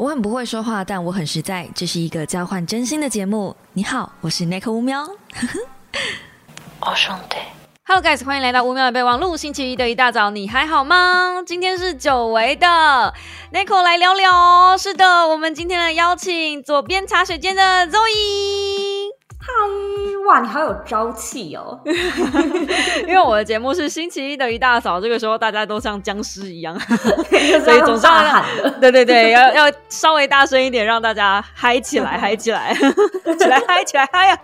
我很不会说话，但我很实在。这是一个交换真心的节目。你好，我是 Nick 乌喵。我，兄弟。Hello guys，欢迎来到乌喵的备忘录。星期一的一大早，你还好吗？今天是久违的 Nico 来聊聊。是的，我们今天的邀请左边茶水间的 Zoe。嗨，哇，你好有朝气哦！因为我的节目是星期一的一大早，这个时候大家都像僵尸一样，所以总是要喊的。对对对，要要稍微大声一点，让大家嗨起来，嗨起来，起来嗨起来嗨呀！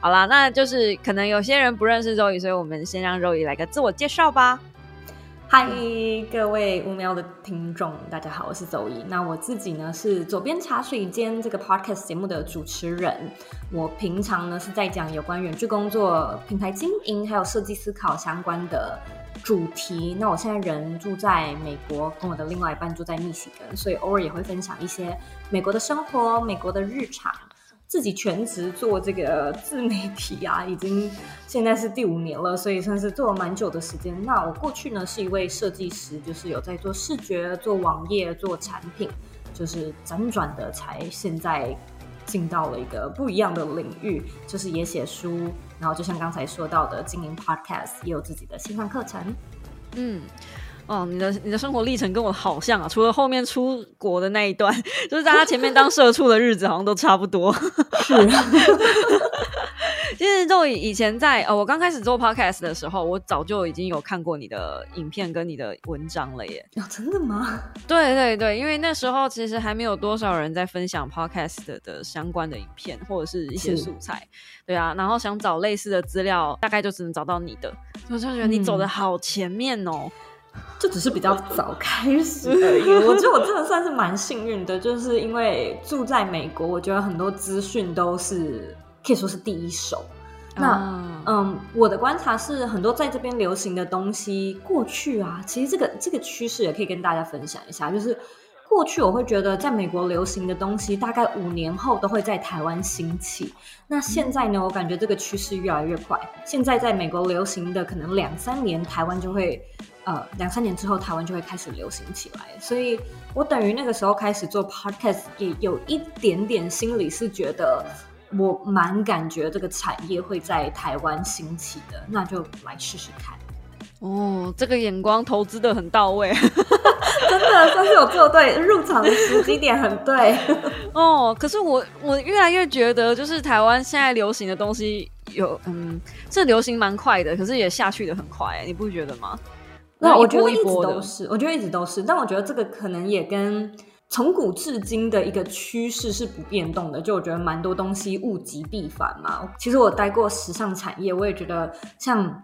好啦，那就是可能有些人不认识周宇，所以我们先让周宇来个自我介绍吧。嗨，各位乌喵的听众，大家好，我是周怡。那我自己呢是左边茶水间这个 podcast 节目的主持人。我平常呢是在讲有关远距工作、品牌经营还有设计思考相关的主题。那我现在人住在美国，跟我的另外一半住在密西根，所以偶尔也会分享一些美国的生活、美国的日常。自己全职做这个自媒体啊，已经现在是第五年了，所以算是做了蛮久的时间。那我过去呢是一位设计师，就是有在做视觉、做网页、做产品，就是辗转的才现在进到了一个不一样的领域，就是也写书，然后就像刚才说到的经营 podcast，也有自己的线上课程，嗯。哦，你的你的生活历程跟我好像啊，除了后面出国的那一段，就是在他前面当社畜的日子好像都差不多。是，其实就以前在呃，我刚开始做 podcast 的时候，我早就已经有看过你的影片跟你的文章了耶。哦，真的吗？对对对，因为那时候其实还没有多少人在分享 podcast 的相关的影片或者是一些素材。对啊，然后想找类似的资料，大概就只能找到你的。我就觉得你走的好前面哦。就只是比较早开始而已，我觉得我真的算是蛮幸运的，就是因为住在美国，我觉得很多资讯都是可以说是第一手。那嗯，我的观察是，很多在这边流行的东西，过去啊，其实这个这个趋势也可以跟大家分享一下，就是过去我会觉得在美国流行的东西，大概五年后都会在台湾兴起。那现在呢，我感觉这个趋势越来越快，现在在美国流行的可能两三年，台湾就会。呃，两三年之后，台湾就会开始流行起来，所以我等于那个时候开始做 podcast，也有一点点心里是觉得我蛮感觉这个产业会在台湾兴起的，那就来试试看。哦，这个眼光投资的很到位，真的算是有做对，入场的时机点很对。哦，可是我我越来越觉得，就是台湾现在流行的东西有，嗯，这流行蛮快的，可是也下去的很快，你不觉得吗？那我觉得一直都是，我觉得一直都是，但我觉得这个可能也跟从古至今的一个趋势是不变动的。就我觉得蛮多东西物极必反嘛。其实我待过时尚产业，我也觉得像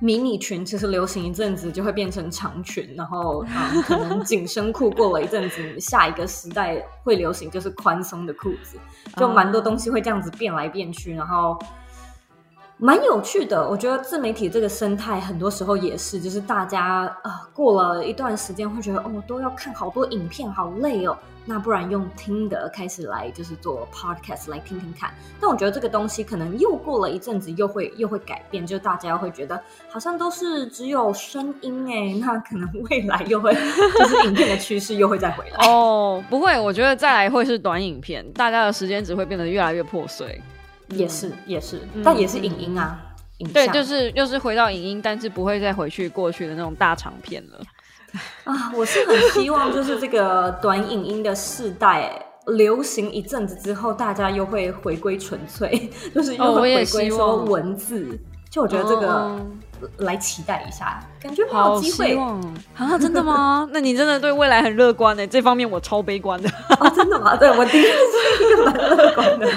迷你裙，其实流行一阵子就会变成长裙，然后嗯，可能 紧身裤过了一阵子，下一个时代会流行就是宽松的裤子，就蛮多东西会这样子变来变去，然后。蛮有趣的，我觉得自媒体这个生态很多时候也是，就是大家啊过了一段时间会觉得哦都要看好多影片，好累哦，那不然用听的开始来就是做 podcast 来听听看。但我觉得这个东西可能又过了一阵子又会又会改变，就大家会觉得好像都是只有声音哎，那可能未来又会就是影片的趋势又会再回来哦，不会，我觉得再来会是短影片，大家的时间只会变得越来越破碎。也是也是，但也是影音啊，对，就是又是回到影音，但是不会再回去过去的那种大长片了。啊，我是很希望，就是这个短影音的世代流行一阵子之后，大家又会回归纯粹，就是又会回归说文字。就我觉得这个来期待一下，感觉好机会啊！真的吗？那你真的对未来很乐观呢？这方面我超悲观的。真的吗？对我的确是一个蛮乐观的。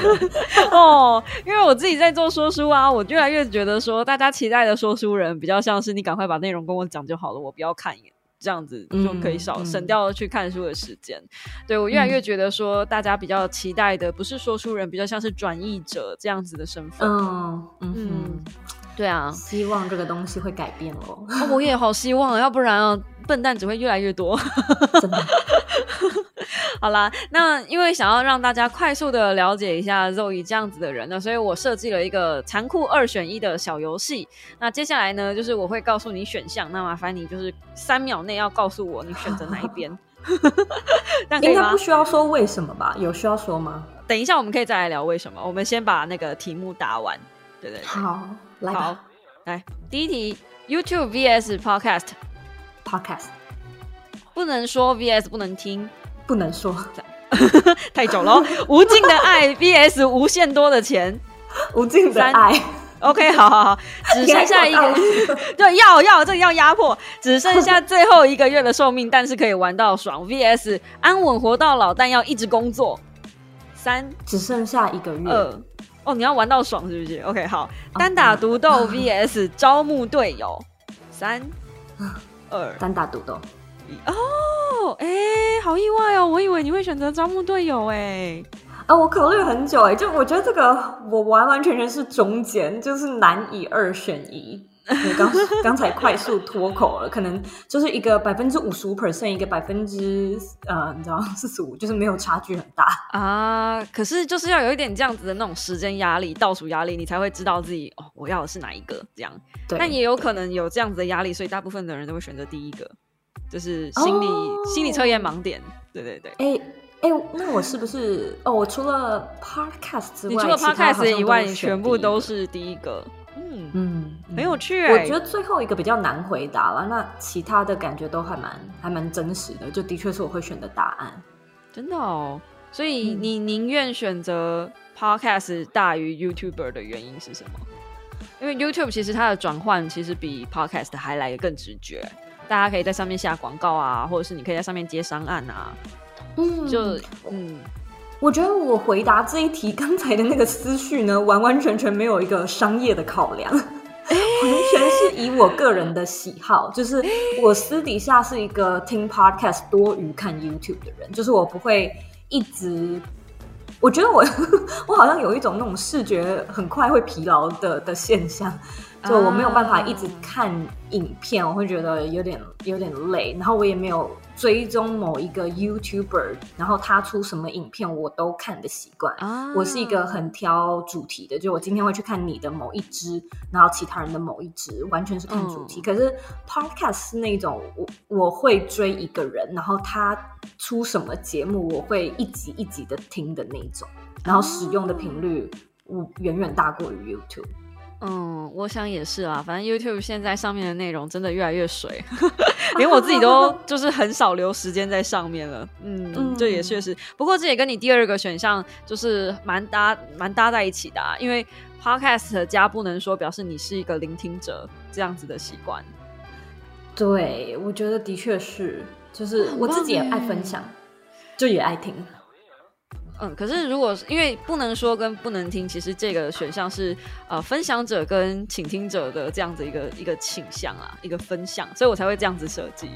哦，因为我自己在做说书啊，我越来越觉得说，大家期待的说书人比较像是你赶快把内容跟我讲就好了，我不要看一眼，这样子就可以少省掉去看书的时间。对我越来越觉得说，大家比较期待的不是说书人，比较像是转译者这样子的身份。嗯嗯。对啊，希望这个东西会改变哦。我也好希望，要不然啊，笨蛋只会越来越多。真的。好啦，那因为想要让大家快速的了解一下肉姨这样子的人呢，所以我设计了一个残酷二选一的小游戏。那接下来呢，就是我会告诉你选项，那麻烦你就是三秒内要告诉我你选择哪一边。应该不需要说为什么吧？有需要说吗？等一下，我们可以再来聊为什么。我们先把那个题目答完，对对？好，来好，来第一题：YouTube vs Podcast，Podcast 不能说 vs 不能听，不能说，太久了。无尽的爱 vs 无限多的钱，无尽的爱。OK，好好好，只剩下一个，对，要要这个要压迫，只剩下最后一个月的寿命，但是可以玩到爽。VS 安稳活到老，但要一直工作。三，只剩下一个月。二，哦，你要玩到爽是不是？OK，好，单打独斗 VS 招募队友。三，二，单打独斗。哦，哎，好意外哦，我以为你会选择招募队友哎。啊，我考虑很久哎，就我觉得这个我完完全全是中间，就是难以二选一。刚刚才快速脱口了，可能就是一个百分之五十五 percent，一个百分之呃，你知道四十五，就是没有差距很大啊。可是就是要有一点这样子的那种时间压力、倒数压力，你才会知道自己哦，我要的是哪一个这样。但也有可能有这样子的压力，所以大部分的人都会选择第一个，就是心理心理测验盲点。对对对，哎。哎，那我是不是哦？我除了 podcast 之外，你除了 podcast 以外，你全部都是第一个。嗯嗯，很有趣。我觉得最后一个比较难回答了，那其他的感觉都还蛮还蛮真实的，就的确是我会选的答案。真的哦，所以你宁愿选择 podcast 大于 YouTuber 的原因是什么？因为 YouTube 其实它的转换其实比 podcast 还来的更直觉，大家可以在上面下广告啊，或者是你可以在上面接商案啊。嗯，就嗯，我觉得我回答这一题刚才的那个思绪呢，完完全全没有一个商业的考量，完全是以我个人的喜好，就是我私底下是一个听 podcast 多于看 YouTube 的人，就是我不会一直，我觉得我 我好像有一种那种视觉很快会疲劳的的现象。就我没有办法一直看影片，我会觉得有点有点累。然后我也没有追踪某一个 YouTuber，然后他出什么影片我都看的习惯。我是一个很挑主题的，就我今天会去看你的某一支，然后其他人的某一支，完全是看主题。可是 Podcast 是那种我我会追一个人，然后他出什么节目，我会一集一集的听的那种，然后使用的频率我远远大过于 YouTube。嗯，我想也是啊。反正 YouTube 现在上面的内容真的越来越水，连我自己都就是很少留时间在上面了。嗯，这也确实。不过这也跟你第二个选项就是蛮搭蛮搭在一起的，啊，因为 Podcast 加不能说表示你是一个聆听者这样子的习惯。对，我觉得的确是，就是我自己也爱分享，就也爱听。嗯，可是如果因为不能说跟不能听，其实这个选项是呃分享者跟倾听者的这样子一个一个倾向啊，一个分享，所以我才会这样子设计。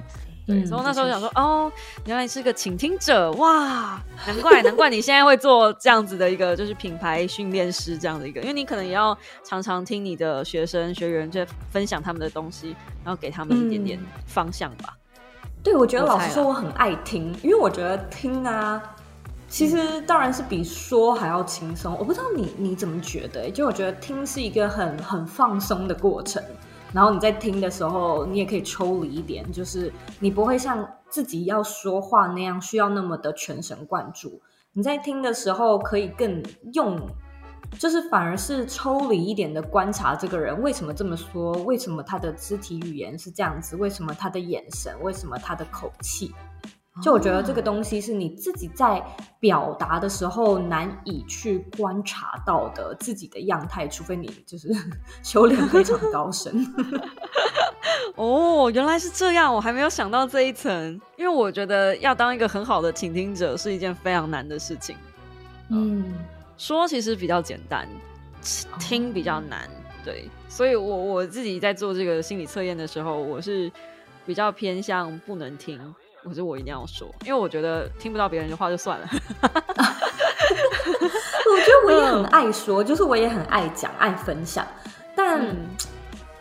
对，所以那时候想说，哦，原来你是个倾听者，哇，难怪难怪你现在会做这样子的一个就是品牌训练师这样的一个，因为你可能也要常常听你的学生学员在分享他们的东西，然后给他们一点点方向吧。对，我觉得老实说我很爱听，因为我觉得听啊。其实当然是比说还要轻松，我不知道你你怎么觉得？就我觉得听是一个很很放松的过程，然后你在听的时候，你也可以抽离一点，就是你不会像自己要说话那样需要那么的全神贯注。你在听的时候可以更用，就是反而是抽离一点的观察这个人为什么这么说，为什么他的肢体语言是这样子，为什么他的眼神，为什么他的口气。就我觉得这个东西是你自己在表达的时候难以去观察到的自己的样态，除非你就是 修炼非常高深。哦，原来是这样，我还没有想到这一层。因为我觉得要当一个很好的倾听者是一件非常难的事情。嗯，说其实比较简单，听比较难。对，所以我我自己在做这个心理测验的时候，我是比较偏向不能听。可是我一定要说，因为我觉得听不到别人的话就算了。我觉得我也很爱说，就是我也很爱讲、爱分享，但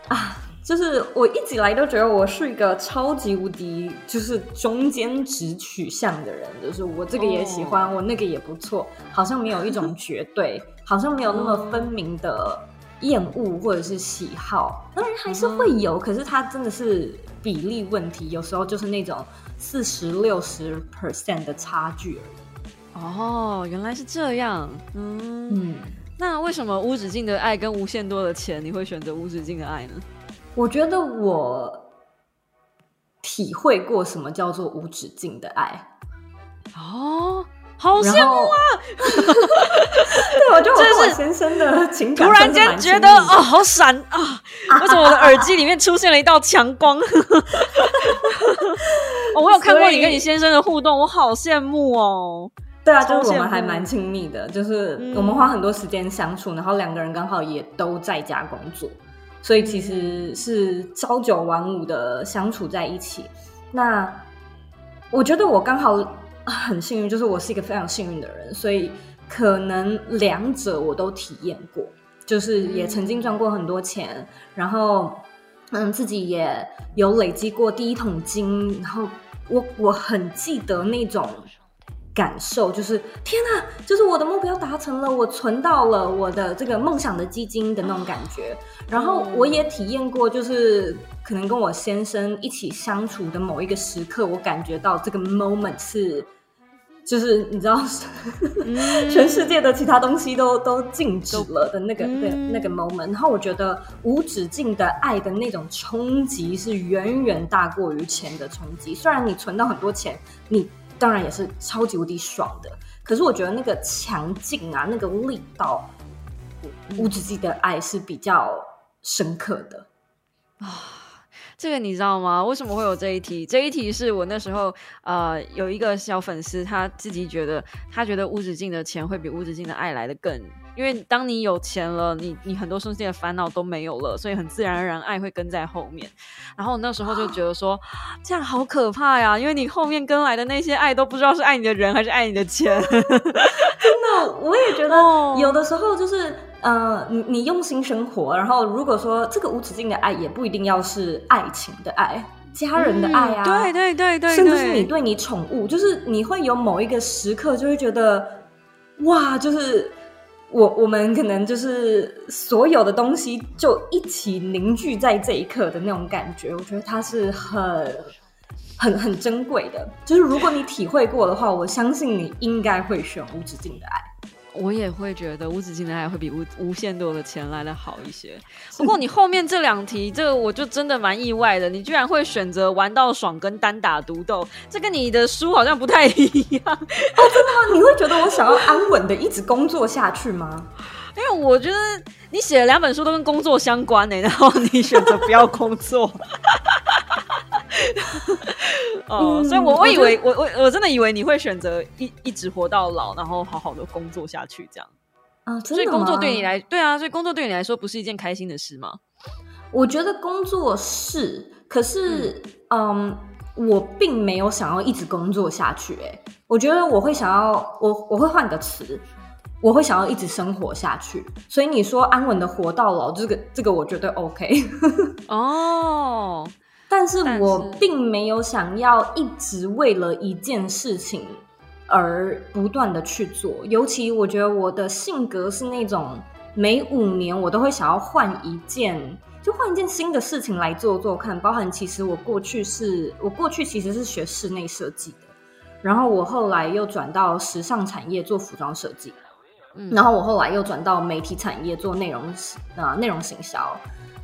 啊，就是我一直以来都觉得我是一个超级无敌，就是中间值取向的人，就是我这个也喜欢，我那个也不错，好像没有一种 绝对，好像没有那么分明的厌恶或者是喜好，当然还是会有，可是它真的是。比例问题，有时候就是那种四十六十 percent 的差距而已。哦，原来是这样。嗯嗯，那为什么无止境的爱跟无限多的钱，你会选择无止境的爱呢？我觉得我体会过什么叫做无止境的爱。哦。好羡慕啊！对，我觉得我先生的情感突然间觉得哦，好闪啊！为什么我的耳机里面出现了一道强光？我有看过你跟你先生的互动，我好羡慕哦。对啊，就是我们还蛮亲密的，就是我们花很多时间相处，然后两个人刚好也都在家工作，所以其实是朝九晚五的相处在一起。那我觉得我刚好。很幸运，就是我是一个非常幸运的人，所以可能两者我都体验过，就是也曾经赚过很多钱，然后嗯，自己也有累积过第一桶金，然后我我很记得那种。感受就是天哪，就是我的目标达成了，我存到了我的这个梦想的基金的那种感觉。然后我也体验过，就是可能跟我先生一起相处的某一个时刻，我感觉到这个 moment 是，就是你知道，全世界的其他东西都都静止了的那个那那个 moment。然后我觉得无止境的爱的那种冲击是远远大过于钱的冲击。虽然你存到很多钱，你。当然也是超级无敌爽的，可是我觉得那个强劲啊，那个力道，无止境的爱是比较深刻的啊。这个你知道吗？为什么会有这一题？这一题是我那时候呃有一个小粉丝，他自己觉得他觉得无止境的钱会比无止境的爱来的更。因为当你有钱了，你你很多身心的烦恼都没有了，所以很自然而然爱会跟在后面。然后那时候就觉得说，这样好可怕呀！因为你后面跟来的那些爱都不知道是爱你的人还是爱你的钱。真的，我也觉得有的时候就是呃，你你用心生活，然后如果说这个无止境的爱也不一定要是爱情的爱，家人的爱啊，对对对对，甚至是你对你宠物，就是你会有某一个时刻就会觉得哇，就是。我我们可能就是所有的东西就一起凝聚在这一刻的那种感觉，我觉得它是很很很珍贵的。就是如果你体会过的话，我相信你应该会选无止境的爱。我也会觉得无止境的爱会比无无限多的钱来的好一些。不过你后面这两题，这个我就真的蛮意外的，你居然会选择玩到爽跟单打独斗，这跟你的书好像不太一样哦。真的吗？你会觉得我想要安稳的一直工作下去吗？因为我觉得你写了两本书都跟工作相关呢，然后你选择不要工作。哦，所以我我以为我我我真的以为你会选择一一直活到老，然后好好的工作下去，这样啊？所以工作对你来对啊，所以工作对你来说不是一件开心的事吗？我觉得工作是，可是嗯，我并没有想要一直工作下去。哎，我觉得我会想要我我会换个词，我会想要一直生活下去。所以你说安稳的活到老，这个这个我觉得 OK 哦。但是我并没有想要一直为了一件事情而不断的去做，尤其我觉得我的性格是那种每五年我都会想要换一件，就换一件新的事情来做做看。包含其实我过去是我过去其实是学室内设计的，然后我后来又转到时尚产业做服装设计，然后我后来又转到媒体产业做内容啊内容行销，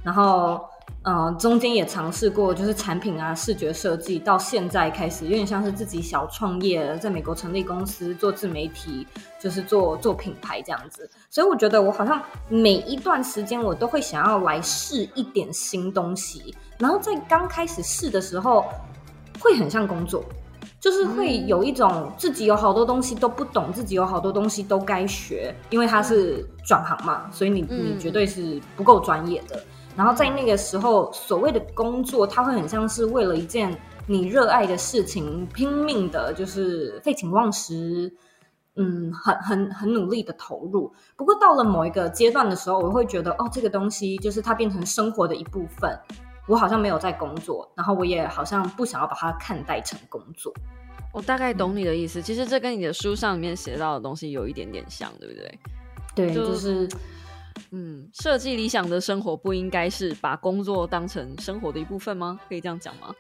然后。嗯，中间也尝试过，就是产品啊、视觉设计，到现在开始有点像是自己小创业，在美国成立公司做自媒体，就是做做品牌这样子。所以我觉得我好像每一段时间我都会想要来试一点新东西，然后在刚开始试的时候会很像工作，就是会有一种自己有好多东西都不懂，自己有好多东西都该学，因为它是转行嘛，所以你你绝对是不够专业的。然后在那个时候，所谓的工作，它会很像是为了一件你热爱的事情拼命的，就是废寝忘食，嗯，很很很努力的投入。不过到了某一个阶段的时候，我会觉得，哦，这个东西就是它变成生活的一部分，我好像没有在工作，然后我也好像不想要把它看待成工作。我大概懂你的意思，其实这跟你的书上里面写到的东西有一点点像，对不对？对，就是。嗯，设计理想的生活不应该是把工作当成生活的一部分吗？可以这样讲吗？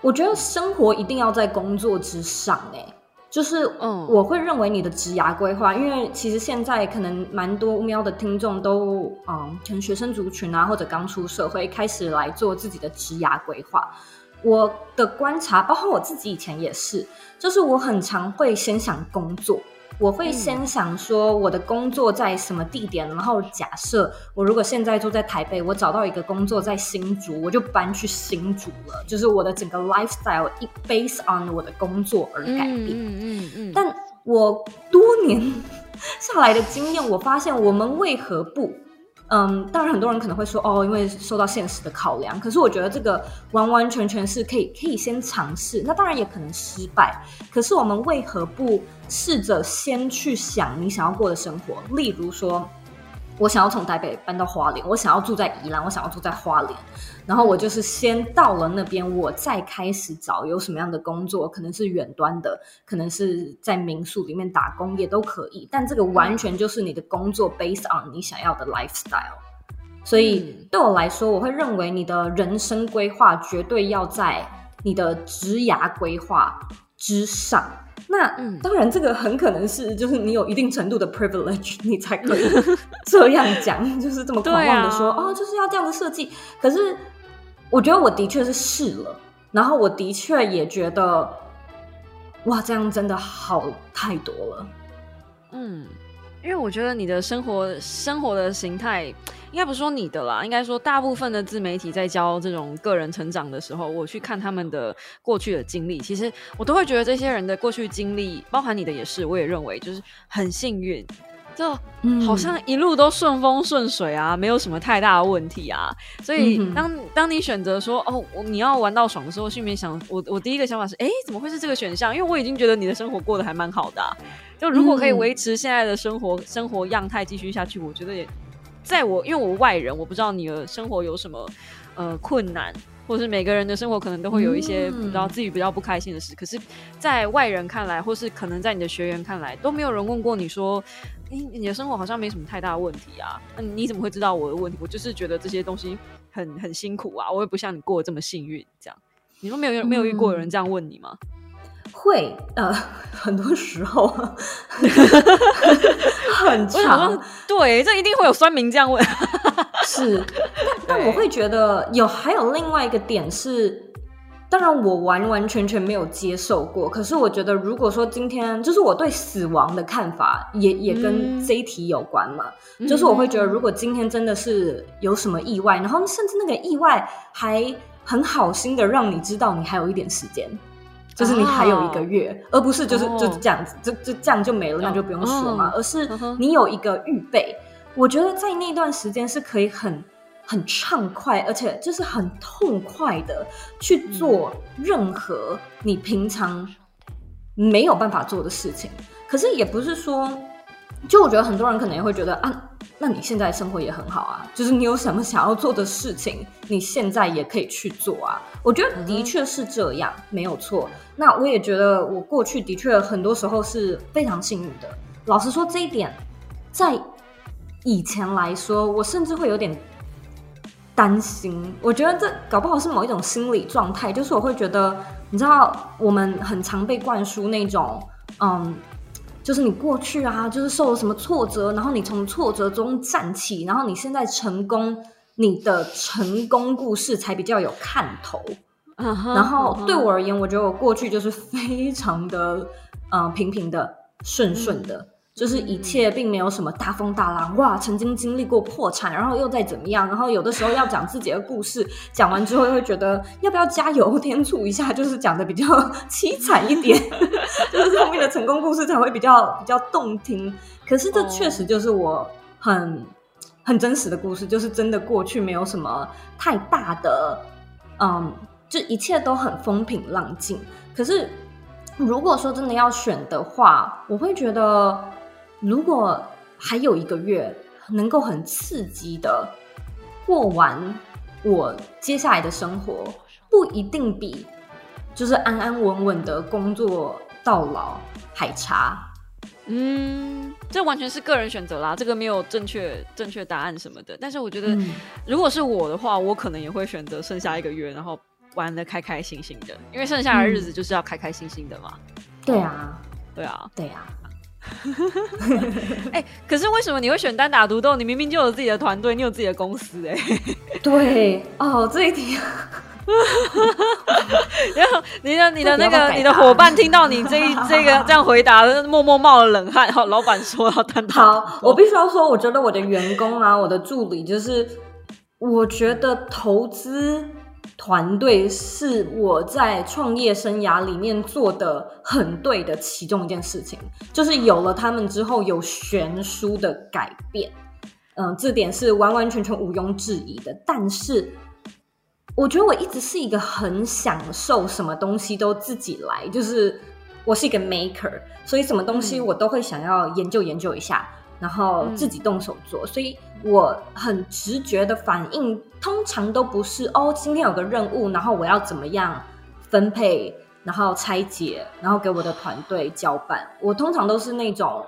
我觉得生活一定要在工作之上，哎，就是嗯，我会认为你的职涯规划，因为其实现在可能蛮多喵的听众都嗯，可能学生族群啊，或者刚出社会开始来做自己的职涯规划。我的观察，包括我自己以前也是，就是我很常会先想工作。我会先想说我的工作在什么地点，然后假设我如果现在住在台北，我找到一个工作在新竹，我就搬去新竹了。就是我的整个 lifestyle 一 based on 我的工作而改变。嗯嗯嗯。但我多年 下来的经验，我发现我们为何不？嗯，当然很多人可能会说哦，因为受到现实的考量。可是我觉得这个完完全全是可以可以先尝试，那当然也可能失败。可是我们为何不试着先去想你想要过的生活？例如说。我想要从台北搬到花莲，我想要住在宜兰，我想要住在花莲，然后我就是先到了那边，我再开始找有什么样的工作，可能是远端的，可能是在民宿里面打工也都可以，但这个完全就是你的工作 based on 你想要的 lifestyle。所以对我来说，我会认为你的人生规划绝对要在你的职涯规划之上。那当然，这个很可能是就是你有一定程度的 privilege，你才可以 这样讲，就是这么狂妄的说哦，就是要这样的设计。可是我觉得我的确是试了，然后我的确也觉得，哇，这样真的好太多了。嗯，因为我觉得你的生活生活的形态。应该不是说你的啦，应该说大部分的自媒体在教这种个人成长的时候，我去看他们的过去的经历，其实我都会觉得这些人的过去经历，包含你的也是，我也认为就是很幸运，就好像一路都顺风顺水啊，没有什么太大的问题啊。所以当当你选择说哦，你要玩到爽的时候，心里面想，我我第一个想法是，哎，怎么会是这个选项？因为我已经觉得你的生活过得还蛮好的，就如果可以维持现在的生活生活样态继续下去，我觉得也。在我，因为我外人，我不知道你的生活有什么呃困难，或是每个人的生活可能都会有一些不知道自己比较不开心的事。可是，在外人看来，或是可能在你的学员看来，都没有人问过你说，哎，你的生活好像没什么太大问题啊？那你怎么会知道我的问题？我就是觉得这些东西很很辛苦啊，我也不像你过得这么幸运。这样，你说没有没有遇过有人这样问你吗？会呃，很多时候 很长，对，这一定会有酸民这样问。是，但但我会觉得有还有另外一个点是，当然我完完全全没有接受过。可是我觉得，如果说今天就是我对死亡的看法，也也跟这一题有关嘛。就是我会觉得，如果今天真的是有什么意外，然后甚至那个意外还很好心的让你知道你还有一点时间。就是你还有一个月，而不是就是就是这样子，就就这样就没了，那就不用说嘛。而是你有一个预备，我觉得在那段时间是可以很很畅快，而且就是很痛快的去做任何你平常没有办法做的事情。可是也不是说，就我觉得很多人可能也会觉得啊。那你现在生活也很好啊，就是你有什么想要做的事情，你现在也可以去做啊。我觉得的确是这样，没有错。那我也觉得我过去的确很多时候是非常幸运的。老实说，这一点在以前来说，我甚至会有点担心。我觉得这搞不好是某一种心理状态，就是我会觉得，你知道，我们很常被灌输那种，嗯。就是你过去啊，就是受了什么挫折，然后你从挫折中站起，然后你现在成功，你的成功故事才比较有看头。然后对我而言，我觉得我过去就是非常的，嗯，平平的，顺顺的。就是一切并没有什么大风大浪哇！曾经经历过破产，然后又再怎么样，然后有的时候要讲自己的故事，讲完之后又会觉得要不要加油添醋一下，就是讲 的比较凄惨一点，就是后面的成功故事才会比较比较动听。可是这确实就是我很很真实的故事，就是真的过去没有什么太大的，嗯，就一切都很风平浪静。可是如果说真的要选的话，我会觉得。如果还有一个月能够很刺激的过完我接下来的生活，不一定比就是安安稳稳的工作到老还差。嗯，这完全是个人选择啦，这个没有正确正确答案什么的。但是我觉得，如果是我的话，我可能也会选择剩下一个月，然后玩的开开心心的，因为剩下的日子就是要开开心心的嘛。对啊，对啊，对啊。哎，可是为什么你会选单打独斗？你明明就有自己的团队，你有自己的公司，哎。对哦，这一题。然后你的你的那个你的伙伴听到你这一 这个这样回答，默默冒了冷汗。好，老板说要单打。好，我必须要说，我觉得我的员工啊，我的助理，就是我觉得投资。团队是我在创业生涯里面做的很对的其中一件事情，就是有了他们之后有悬殊的改变，嗯，这点是完完全全毋庸置疑的。但是，我觉得我一直是一个很享受什么东西都自己来，就是我是一个 maker，所以什么东西我都会想要研究研究一下。然后自己动手做，所以我很直觉的反应，通常都不是哦，今天有个任务，然后我要怎么样分配，然后拆解，然后给我的团队交办。我通常都是那种，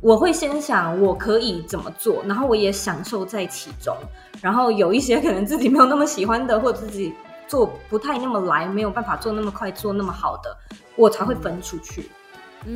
我会先想我可以怎么做，然后我也享受在其中。然后有一些可能自己没有那么喜欢的，或者自己做不太那么来，没有办法做那么快，做那么好的，我才会分出去。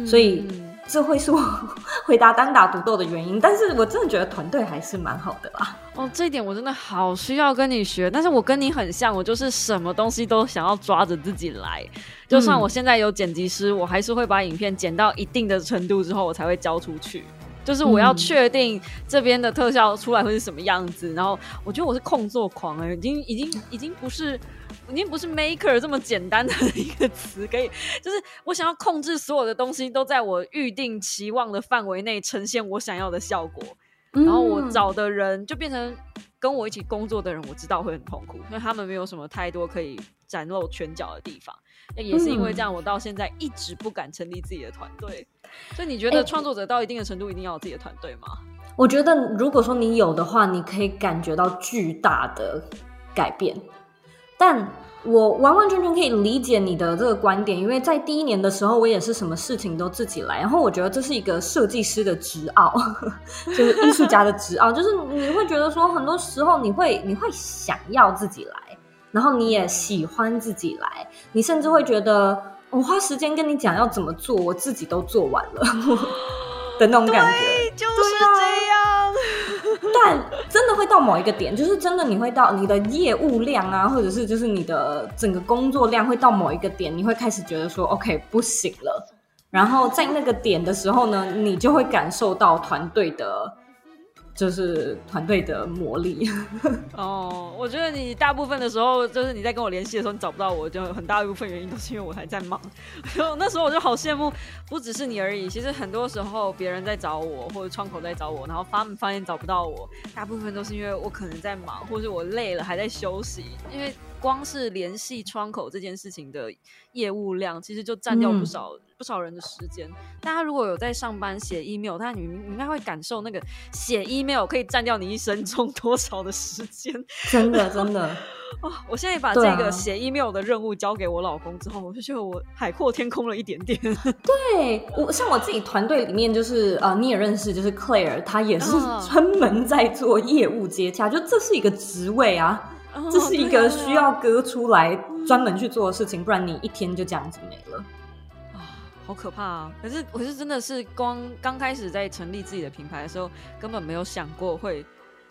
所以。这会是我 回答单打独斗的原因，但是我真的觉得团队还是蛮好的啦。哦，这一点我真的好需要跟你学。但是我跟你很像，我就是什么东西都想要抓着自己来。就算我现在有剪辑师，我还是会把影片剪到一定的程度之后，我才会交出去。就是我要确定这边的特效出来会是什么样子。然后我觉得我是控作狂哎，已经已经已经不是。已经不是 maker 这么简单的一个词，可以就是我想要控制所有的东西都在我预定期望的范围内呈现我想要的效果，然后我找的人就变成跟我一起工作的人，我知道会很痛苦，因为他们没有什么太多可以展露拳脚的地方。那也是因为这样，我到现在一直不敢成立自己的团队。所以你觉得创作者到一定的程度一定要有自己的团队吗？我觉得如果说你有的话，你可以感觉到巨大的改变。但我完完全全可以理解你的这个观点，因为在第一年的时候，我也是什么事情都自己来。然后我觉得这是一个设计师的执傲，就是艺术家的执傲，就是你会觉得说，很多时候你会你会想要自己来，然后你也喜欢自己来，你甚至会觉得我花时间跟你讲要怎么做，我自己都做完了 的那种感觉，就是这样。但真的会到某一个点，就是真的你会到你的业务量啊，或者是就是你的整个工作量会到某一个点，你会开始觉得说 OK 不行了。然后在那个点的时候呢，你就会感受到团队的。就是团队的魔力 哦，我觉得你大部分的时候，就是你在跟我联系的时候，你找不到我，就很大一部分原因都是因为我还在忙。就那时候我就好羡慕，不只是你而已。其实很多时候别人在找我，或者窗口在找我，然后发发现找不到我，大部分都是因为我可能在忙，或是我累了还在休息，因为。光是联系窗口这件事情的业务量，其实就占掉不少不少人的时间。大家如果有在上班写 email，大家你应该会感受那个写 email 可以占掉你一生中 多少的时间。真的，真的。哦，我现在把这个写 email 的任务交给我老公之后，我就觉得我海阔天空了一点点。对我，像我自己团队里面，就是呃，你也认识，就是 Claire，他也是专门在做业务接洽，就这是一个职位啊。这是一个需要割出来专门去做的事情，不然你一天就这样子没了啊，好可怕啊！可是我是真的是光刚开始在成立自己的品牌的时候，根本没有想过会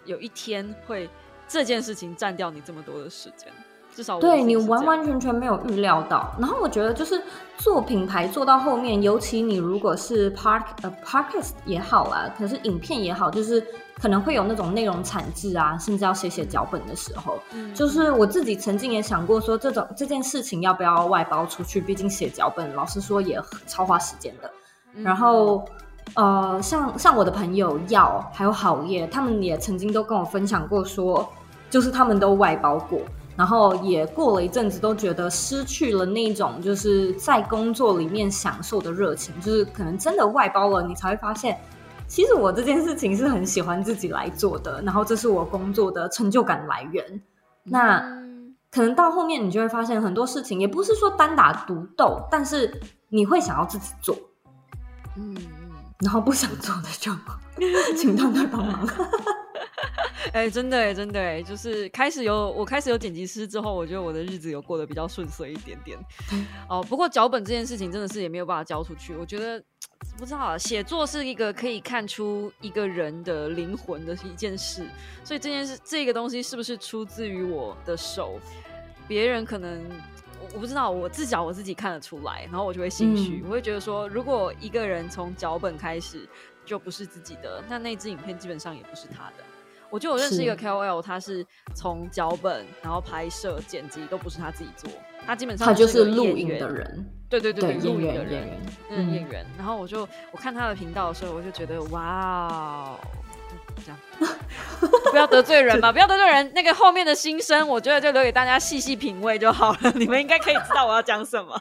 有一天会这件事情占掉你这么多的时间。至少对你完完全全没有预料到。然后我觉得就是做品牌做到后面，尤其你如果是 park 呃 parkes 也好啊，可是影片也好，就是可能会有那种内容产制啊，甚至要写写脚本的时候，就是我自己曾经也想过说，这种这件事情要不要外包出去？毕竟写脚本，老实说也超花时间的。然后呃，像像我的朋友耀还有好业，他们也曾经都跟我分享过说，就是他们都外包过。然后也过了一阵子，都觉得失去了那种就是在工作里面享受的热情，就是可能真的外包了，你才会发现，其实我这件事情是很喜欢自己来做的，然后这是我工作的成就感来源。那可能到后面你就会发现很多事情也不是说单打独斗，但是你会想要自己做，嗯。然后不想做的就 请团队帮忙。哎，真的哎，真的哎，就是开始有我开始有剪辑师之后，我觉得我的日子有过得比较顺遂一点点。哦，不过脚本这件事情真的是也没有办法交出去。我觉得不知道啊，写作是一个可以看出一个人的灵魂的一件事，所以这件事这个东西是不是出自于我的手，别人可能我我不知道，我至少我自己看得出来，然后我就会心虚，我会觉得说，如果一个人从脚本开始就不是自己的，那那支影片基本上也不是他的。我觉得我认识一个 KOL，他是从脚本，然后拍摄、剪辑都不是他自己做，他基本上他就是录影的人，对对对，录影的人，嗯，演员。然后我就我看他的频道的时候，我就觉得哇，这样 不要得罪人嘛，不要得罪人。那个后面的心声，我觉得就留给大家细细品味就好了。你们应该可以知道我要讲什么。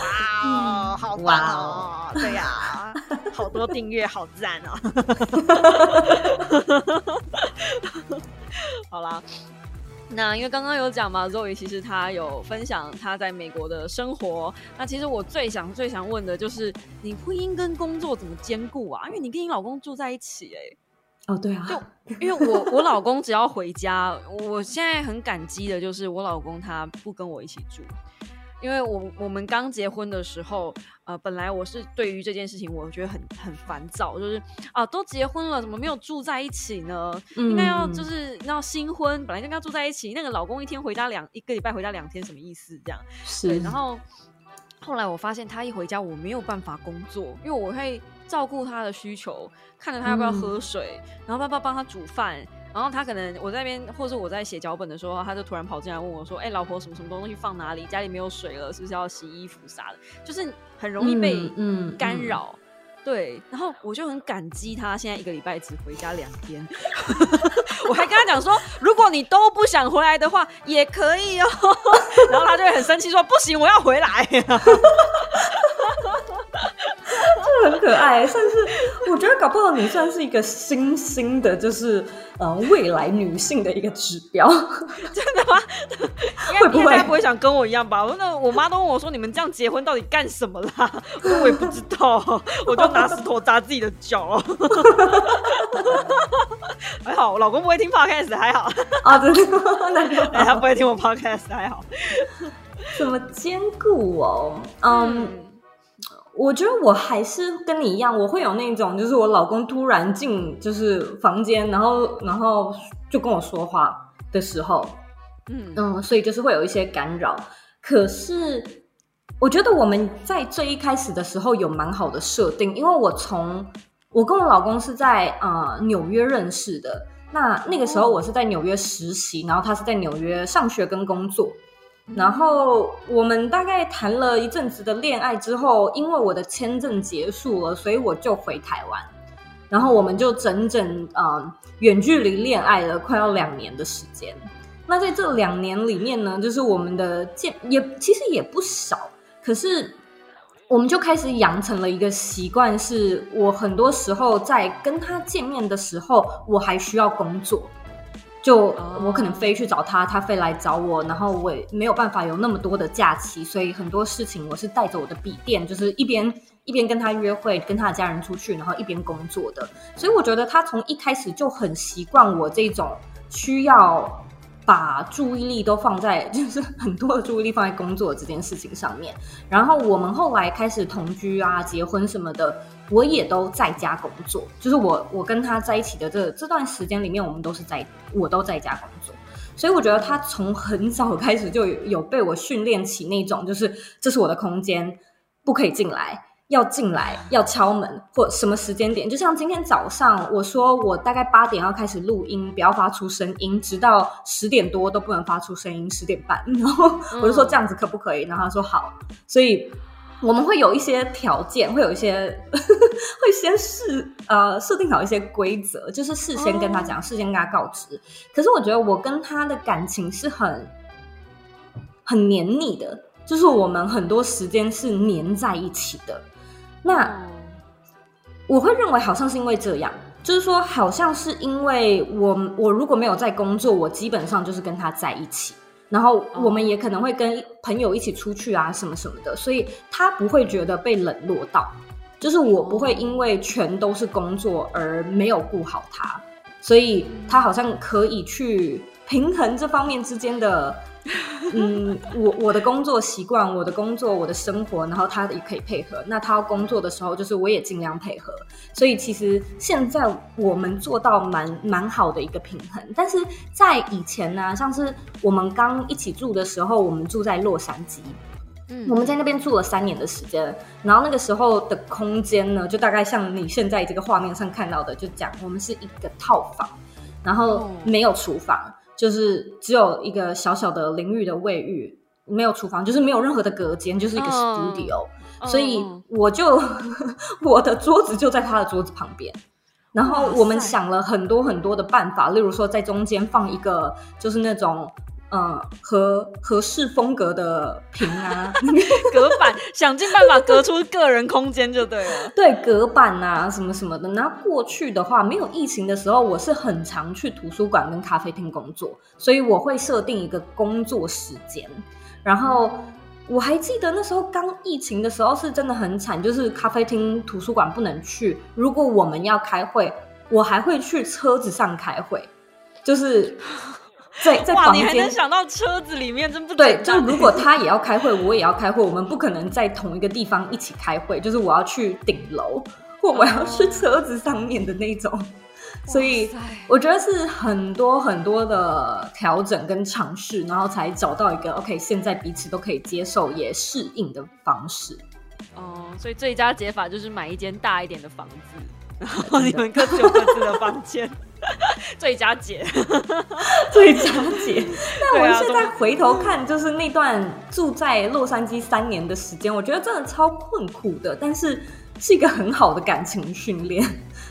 哇，好棒哦！对呀，好多订阅，好赞哦！好啦，那因为刚刚有讲嘛，Zoe 其实她有分享她在美国的生活。那其实我最想、最想问的就是，你婚姻跟工作怎么兼顾啊？因为你跟你老公住在一起，哎，哦，对啊，就因为我我老公只要回家，我现在很感激的就是我老公他不跟我一起住。因为我我们刚结婚的时候，呃，本来我是对于这件事情，我觉得很很烦躁，就是啊，都结婚了，怎么没有住在一起呢？应该要就是要新婚，本来就应该住在一起。那个老公一天回家两一个礼拜回家两天，什么意思？这样是。然后后来我发现他一回家，我没有办法工作，因为我会照顾他的需求，看着他要不要喝水，然后要不要帮他煮饭。然后他可能我在那边，或者我在写脚本的时候，他就突然跑进来问我说：“哎，老婆，什么什么东西放哪里？家里没有水了，是不是要洗衣服啥的？就是很容易被干扰。”对，然后我就很感激他，现在一个礼拜只回家两天。我还跟他讲说：“如果你都不想回来的话，也可以哦。” 然后他就会很生气说：“不行，我要回来。” 很可爱，算是我觉得搞不好你算是一个新兴的，就是呃未来女性的一个指标，真的吗？会不会不会想跟我一样吧？那我妈都问我说：“你们这样结婚到底干什么啦？” 我说：“我也不知道，我就拿石头砸自己的脚。”还好我老公不会听 podcast，还好啊，真的，哎，他不会听我 podcast，还好。怎么兼顾哦？嗯。我觉得我还是跟你一样，我会有那种，就是我老公突然进就是房间，然后然后就跟我说话的时候，嗯嗯，所以就是会有一些干扰。可是我觉得我们在最一开始的时候有蛮好的设定，因为我从我跟我老公是在呃纽约认识的，那那个时候我是在纽约实习，然后他是在纽约上学跟工作。然后我们大概谈了一阵子的恋爱之后，因为我的签证结束了，所以我就回台湾。然后我们就整整啊远距离恋爱了快要两年的时间。那在这两年里面呢，就是我们的见也其实也不少，可是我们就开始养成了一个习惯，是我很多时候在跟他见面的时候，我还需要工作。就我可能飞去找他，他飞来找我，然后我也没有办法有那么多的假期，所以很多事情我是带着我的笔电，就是一边一边跟他约会，跟他的家人出去，然后一边工作的。所以我觉得他从一开始就很习惯我这种需要。把注意力都放在，就是很多的注意力放在工作这件事情上面。然后我们后来开始同居啊、结婚什么的，我也都在家工作。就是我我跟他在一起的这这段时间里面，我们都是在我都在家工作。所以我觉得他从很早开始就有被我训练起那种，就是这是我的空间，不可以进来。要进来，要敲门，或什么时间点？就像今天早上，我说我大概八点要开始录音，不要发出声音，直到十点多都不能发出声音，十点半。然后我就说这样子可不可以？然后他说好。所以我们会有一些条件，会有一些 会先试呃设定好一些规则，就是事先跟他讲，事先跟他告知。可是我觉得我跟他的感情是很很黏腻的，就是我们很多时间是黏在一起的。那我会认为好像是因为这样，就是说好像是因为我我如果没有在工作，我基本上就是跟他在一起，然后我们也可能会跟朋友一起出去啊什么什么的，所以他不会觉得被冷落到。就是我不会因为全都是工作而没有顾好他，所以他好像可以去平衡这方面之间的。嗯，我我的工作习惯，我的工作，我的生活，然后他也可以配合。那他要工作的时候，就是我也尽量配合。所以其实现在我们做到蛮蛮好的一个平衡。但是在以前呢，像是我们刚一起住的时候，我们住在洛杉矶，嗯，我们在那边住了三年的时间。然后那个时候的空间呢，就大概像你现在这个画面上看到的，就讲我们是一个套房，然后没有厨房。就是只有一个小小的淋浴的卫浴，没有厨房，就是没有任何的隔间，就是一个 studio。所以我就 我的桌子就在他的桌子旁边，然后我们想了很多很多的办法，例如说在中间放一个就是那种。嗯，合合适风格的屏啊，隔板，想尽办法隔出个人空间就对了。对，隔板啊，什么什么的。那过去的话，没有疫情的时候，我是很常去图书馆跟咖啡厅工作，所以我会设定一个工作时间。然后我还记得那时候刚疫情的时候，是真的很惨，就是咖啡厅、图书馆不能去。如果我们要开会，我还会去车子上开会，就是。在在房间，你还能想到车子里面，真不对。就如果他也要开会，我也要开会，我们不可能在同一个地方一起开会。就是我要去顶楼，或我要去车子上面的那种。所以我觉得是很多很多的调整跟尝试，然后才找到一个 OK，现在彼此都可以接受也适应的方式。哦，所以最佳解法就是买一间大一点的房子，然后你们各自有各自的房间。最佳姐，最佳姐。那我现在回头看，就是那段住在洛杉矶三年的时间，我觉得真的超困苦的，但是是一个很好的感情训练。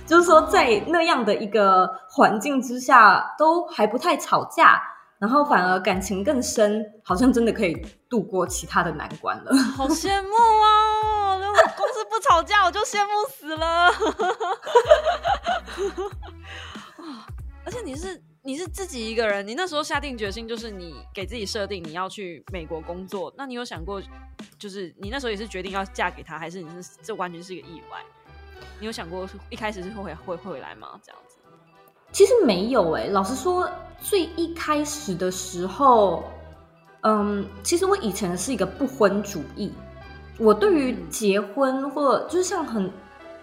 就是说，在那样的一个环境之下，都还不太吵架，然后反而感情更深，好像真的可以度过其他的难关了。好羡慕啊！不吵架，我就羡慕死了。而且你是你是自己一个人，你那时候下定决心，就是你给自己设定你要去美国工作。那你有想过，就是你那时候也是决定要嫁给他，还是你是这完全是一个意外？你有想过一开始是会会会来吗？这样子？其实没有哎，老实说，最一开始的时候，嗯，其实我以前是一个不婚主义，我对于结婚或就是像很。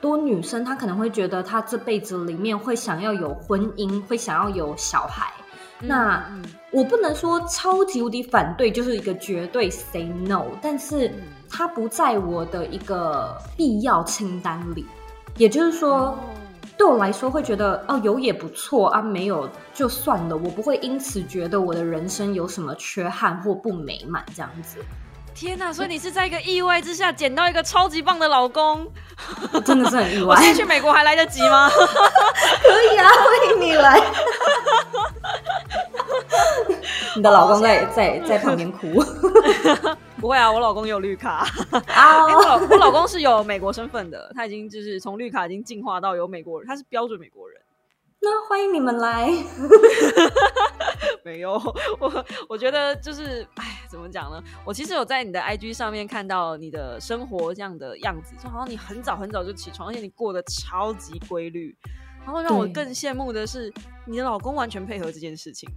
多女生她可能会觉得她这辈子里面会想要有婚姻，会想要有小孩。那我不能说超级无敌反对，就是一个绝对 say no，但是它不在我的一个必要清单里。也就是说，对我来说会觉得哦有也不错啊，没有就算了，我不会因此觉得我的人生有什么缺憾或不美满这样子。天呐！所以你是在一个意外之下捡到一个超级棒的老公，真的是很意外。我现在去美国还来得及吗？可以啊，欢迎你来。你的老公在在在旁边哭。不会啊，我老公有绿卡啊。我老我老公是有美国身份的，他已经就是从绿卡已经进化到有美国人，他是标准美国人。那欢迎你们来。没有，我我觉得就是，哎，怎么讲呢？我其实有在你的 IG 上面看到你的生活这样的样子，就好像你很早很早就起床，而且你过得超级规律。然后让我更羡慕的是，你的老公完全配合这件事情。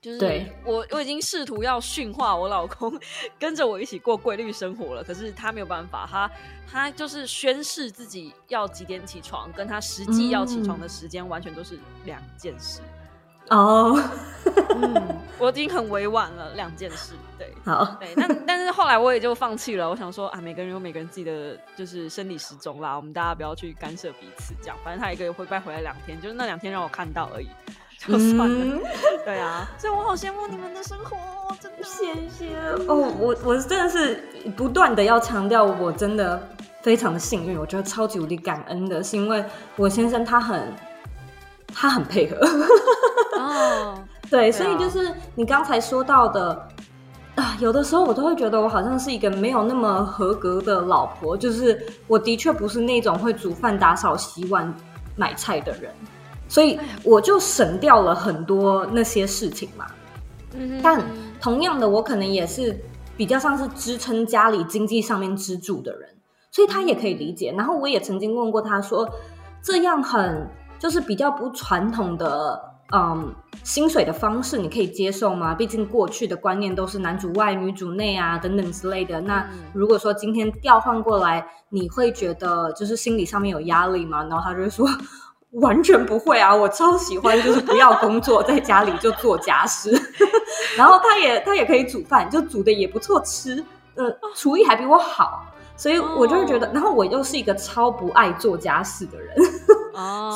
就是我我已经试图要驯化我老公，跟着我一起过规律生活了。可是他没有办法，他他就是宣誓自己要几点起床，跟他实际要起床的时间完全都是两件事。哦，嗯，我已经很委婉了，两件事。对，好，对，但但是后来我也就放弃了。我想说啊，每个人有每个人自己的就是生理时钟啦，我们大家不要去干涉彼此。这样，反正他一个月会拜回来两天，就是那两天让我看到而已。就算了，对啊，所以我好羡慕你们的生活，真的谢谢哦。我我真的是不断的要强调，我真的非常的幸运，我觉得超级无敌感恩的，是因为我先生他很他很配合哦，对，所以就是你刚才说到的啊，有的时候我都会觉得我好像是一个没有那么合格的老婆，就是我的确不是那种会煮饭、打扫、洗碗、买菜的人。所以我就省掉了很多那些事情嘛。但同样的，我可能也是比较像是支撑家里经济上面支柱的人，所以他也可以理解。然后我也曾经问过他说，这样很就是比较不传统的。嗯，薪水的方式你可以接受吗？毕竟过去的观念都是男主外女主内啊，等等之类的。那如果说今天调换过来，你会觉得就是心理上面有压力吗？然后他就说完全不会啊，我超喜欢，就是不要工作，在家里就做家事。然后他也他也可以煮饭，就煮的也不错吃，嗯，厨艺还比我好，所以我就会觉得，然后我又是一个超不爱做家事的人。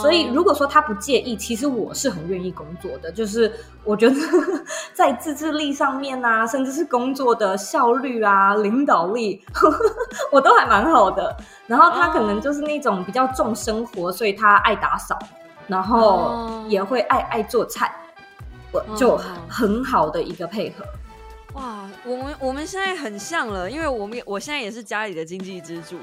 所以，如果说他不介意，其实我是很愿意工作的。就是我觉得 在自制力上面啊，甚至是工作的效率啊、领导力，我都还蛮好的。然后他可能就是那种比较重生活，所以他爱打扫，然后也会爱爱做菜，我就很好的一个配合。哇，我们我们现在很像了，因为我们我现在也是家里的经济支柱，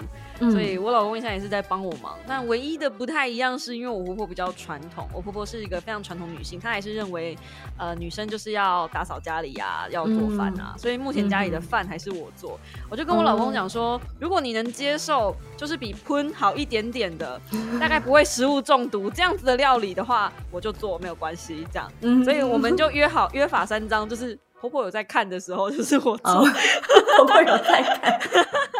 所以我老公现在也是在帮我忙。那唯一的不太一样是因为我婆婆比较传统，我婆婆是一个非常传统女性，她还是认为呃女生就是要打扫家里呀，要做饭啊，所以目前家里的饭还是我做。我就跟我老公讲说，如果你能接受，就是比喷好一点点的，大概不会食物中毒这样子的料理的话，我就做没有关系。这样，所以我们就约好约法三章，就是。婆婆有在看的时候，就是我做。婆婆有在看，